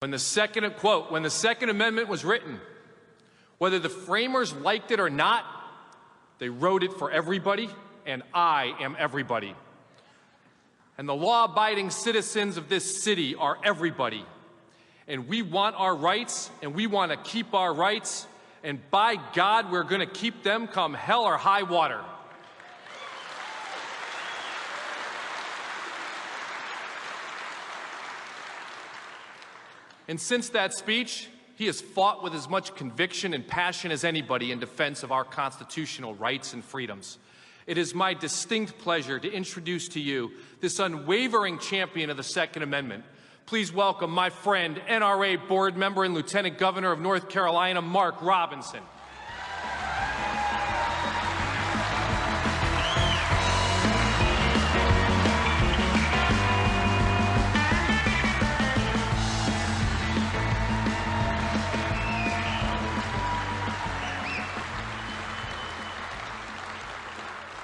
When the second quote, when the Second Amendment was written, whether the framers liked it or not, they wrote it for everybody, and I am everybody. And the law abiding citizens of this city are everybody. And we want our rights, and we want to keep our rights, and by God, we're going to keep them come hell or high water. And since that speech, he has fought with as much conviction and passion as anybody in defense of our constitutional rights and freedoms. It is my distinct pleasure to introduce to you this unwavering champion of the Second Amendment. Please welcome my friend, NRA board member and Lieutenant Governor of North Carolina, Mark Robinson.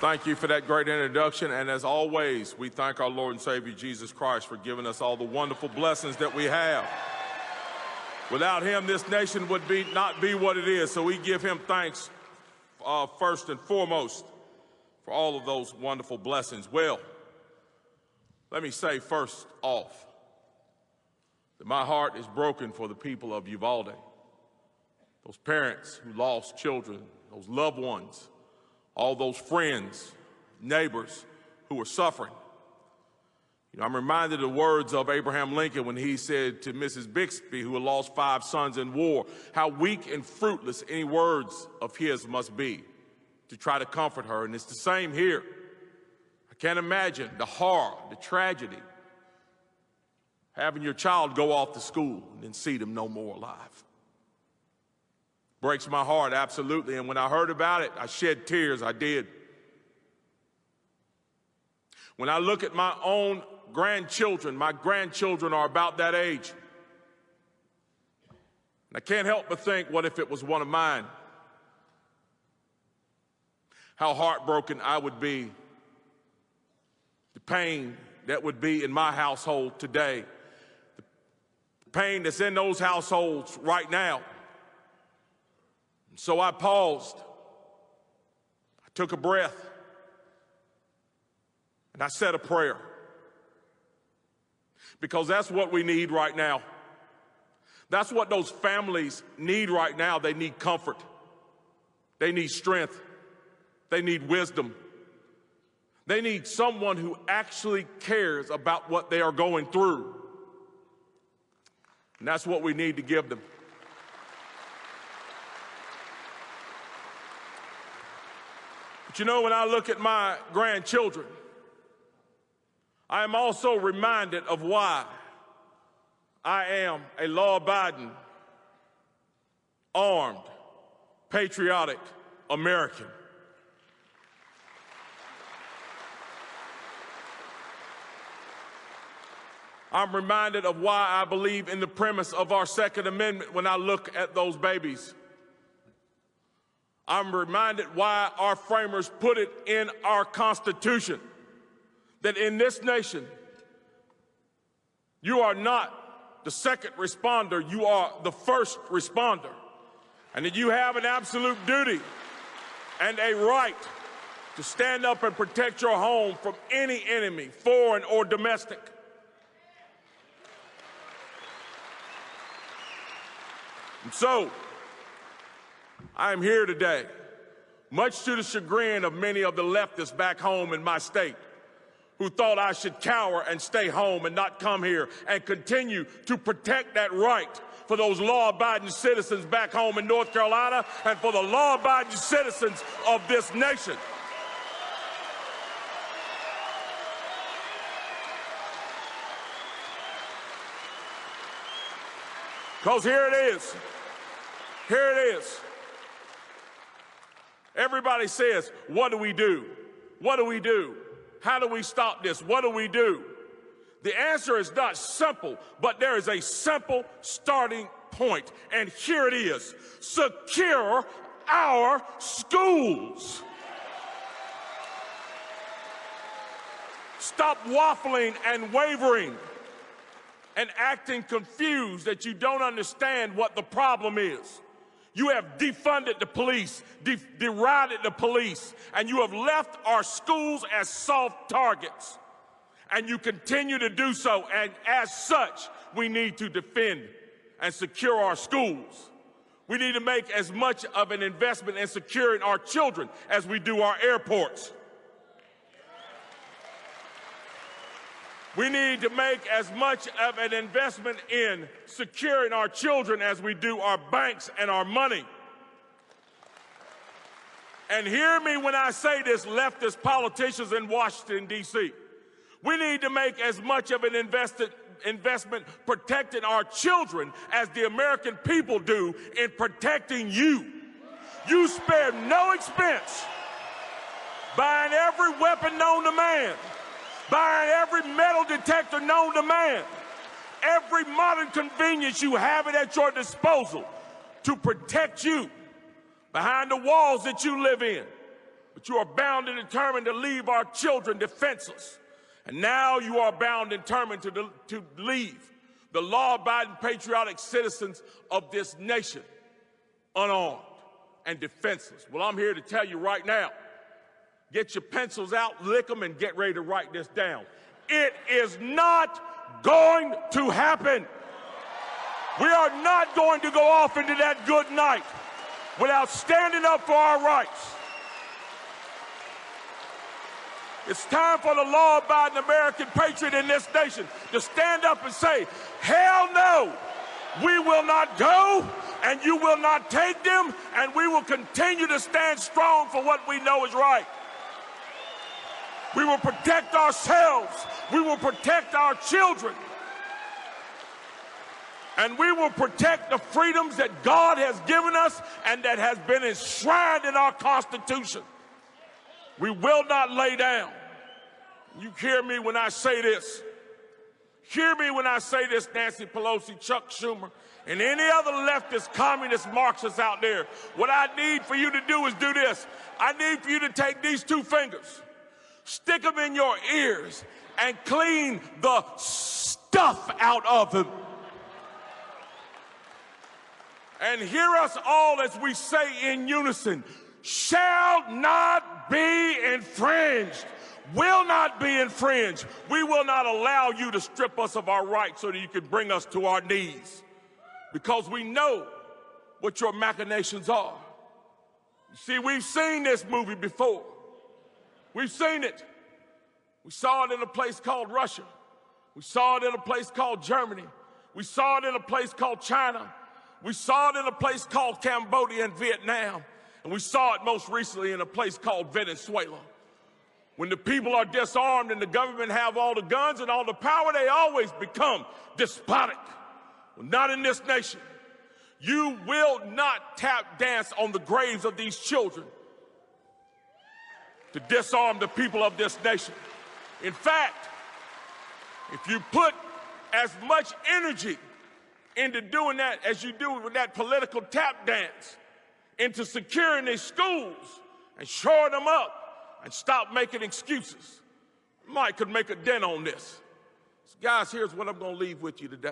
Thank you for that great introduction. And as always, we thank our Lord and Savior Jesus Christ for giving us all the wonderful blessings that we have. Without him, this nation would be, not be what it is. So we give him thanks uh, first and foremost for all of those wonderful blessings. Well, let me say first off that my heart is broken for the people of Uvalde. Those parents who lost children, those loved ones all those friends, neighbors who are suffering. You know, I'm reminded of the words of Abraham Lincoln when he said to Mrs. Bixby, who had lost five sons in war, how weak and fruitless any words of his must be to try to comfort her. And it's the same here. I can't imagine the horror, the tragedy, having your child go off to school and then see them no more alive. Breaks my heart, absolutely. And when I heard about it, I shed tears. I did. When I look at my own grandchildren, my grandchildren are about that age. And I can't help but think, what if it was one of mine? How heartbroken I would be. The pain that would be in my household today. The pain that's in those households right now. So I paused. I took a breath. And I said a prayer. Because that's what we need right now. That's what those families need right now. They need comfort. They need strength. They need wisdom. They need someone who actually cares about what they are going through. And that's what we need to give them. But you know, when I look at my grandchildren, I am also reminded of why I am a law abiding, armed, patriotic American. I'm reminded of why I believe in the premise of our Second Amendment when I look at those babies. I'm reminded why our framers put it in our Constitution that in this nation, you are not the second responder, you are the first responder. And that you have an absolute duty and a right to stand up and protect your home from any enemy, foreign or domestic. And so, I am here today, much to the chagrin of many of the leftists back home in my state who thought I should cower and stay home and not come here and continue to protect that right for those law-abiding citizens back home in North Carolina and for the law-abiding citizens of this nation. Because here it is. Here it is. Everybody says, What do we do? What do we do? How do we stop this? What do we do? The answer is not simple, but there is a simple starting point, and here it is secure our schools. Stop waffling and wavering and acting confused that you don't understand what the problem is. You have defunded the police, de- derided the police, and you have left our schools as soft targets. And you continue to do so, and as such, we need to defend and secure our schools. We need to make as much of an investment in securing our children as we do our airports. We need to make as much of an investment in securing our children as we do our banks and our money. And hear me when I say this, leftist politicians in Washington, D.C. We need to make as much of an invested investment protecting our children as the American people do in protecting you. You spare no expense buying every weapon known to man, buying every metal detector known to man, every modern convenience you have it at your disposal to protect you behind the walls that you live in. But you are bound and determined to leave our children defenseless. And now you are bound and determined to, to leave the law abiding patriotic citizens of this nation unarmed and defenseless. Well, I'm here to tell you right now get your pencils out, lick them, and get ready to write this down. It is not going to happen. We are not going to go off into that good night without standing up for our rights. It's time for the law abiding American patriot in this nation to stand up and say, Hell no, we will not go, and you will not take them, and we will continue to stand strong for what we know is right. We will protect ourselves, we will protect our children, and we will protect the freedoms that God has given us and that has been enshrined in our Constitution. We will not lay down. You hear me when I say this. Hear me when I say this, Nancy Pelosi, Chuck Schumer, and any other leftist, communist, Marxists out there. What I need for you to do is do this. I need for you to take these two fingers, stick them in your ears, and clean the stuff out of them. And hear us all as we say in unison shall not be infringed will not be infringed. We will not allow you to strip us of our rights so that you can bring us to our knees because we know what your machinations are. See, we've seen this movie before. We've seen it. We saw it in a place called Russia. We saw it in a place called Germany. We saw it in a place called China. We saw it in a place called Cambodia and Vietnam. And we saw it most recently in a place called Venezuela. When the people are disarmed and the government have all the guns and all the power, they always become despotic. Well, not in this nation. You will not tap dance on the graves of these children to disarm the people of this nation. In fact, if you put as much energy into doing that as you do with that political tap dance, into securing these schools and shoring them up, and stop making excuses. Mike could make a dent on this. So guys, here's what I'm going to leave with you today.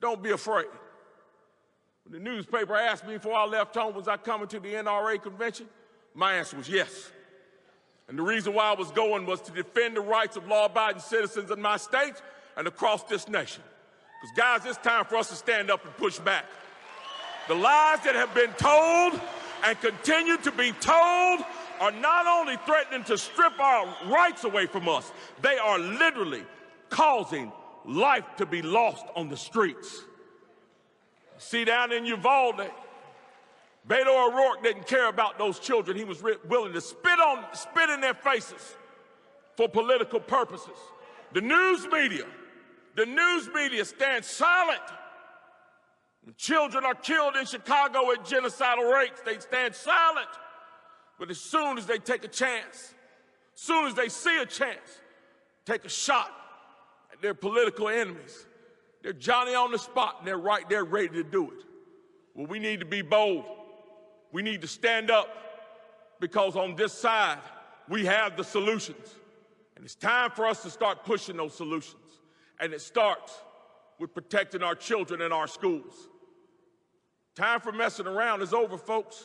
Don't be afraid. When the newspaper asked me before I left home, was I coming to the NRA convention? My answer was yes. And the reason why I was going was to defend the rights of law abiding citizens in my state and across this nation. Because, guys, it's time for us to stand up and push back. The lies that have been told and continue to be told are not only threatening to strip our rights away from us, they are literally causing life to be lost on the streets. See, down in Uvalde, Beto O'Rourke didn't care about those children. He was willing to spit on, spit in their faces for political purposes. The news media, the news media stands silent. When children are killed in Chicago at genocidal rates, they stand silent. But as soon as they take a chance, as soon as they see a chance, take a shot at their political enemies, they're Johnny on the spot and they're right there ready to do it. Well, we need to be bold. We need to stand up because on this side, we have the solutions. And it's time for us to start pushing those solutions. And it starts with protecting our children in our schools. Time for messing around is over, folks.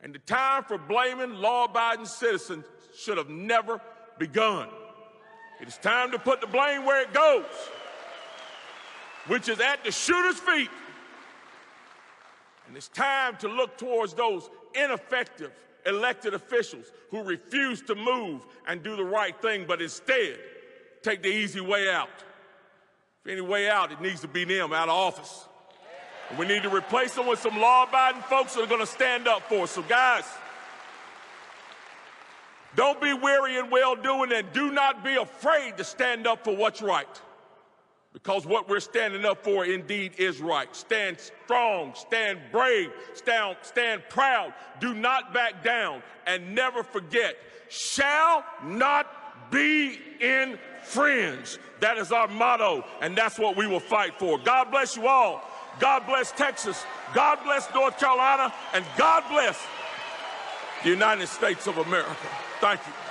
And the time for blaming law abiding citizens should have never begun. It is time to put the blame where it goes, which is at the shooter's feet. And it's time to look towards those ineffective elected officials who refuse to move and do the right thing, but instead take the easy way out. If any way out, it needs to be them out of office. And we need to replace them with some law abiding folks that are going to stand up for us. So, guys, don't be weary in well doing and do not be afraid to stand up for what's right. Because what we're standing up for indeed is right. Stand strong, stand brave, stand, stand proud. Do not back down and never forget, shall not be infringed. That is our motto, and that's what we will fight for. God bless you all. God bless Texas. God bless North Carolina. And God bless the United States of America. Thank you.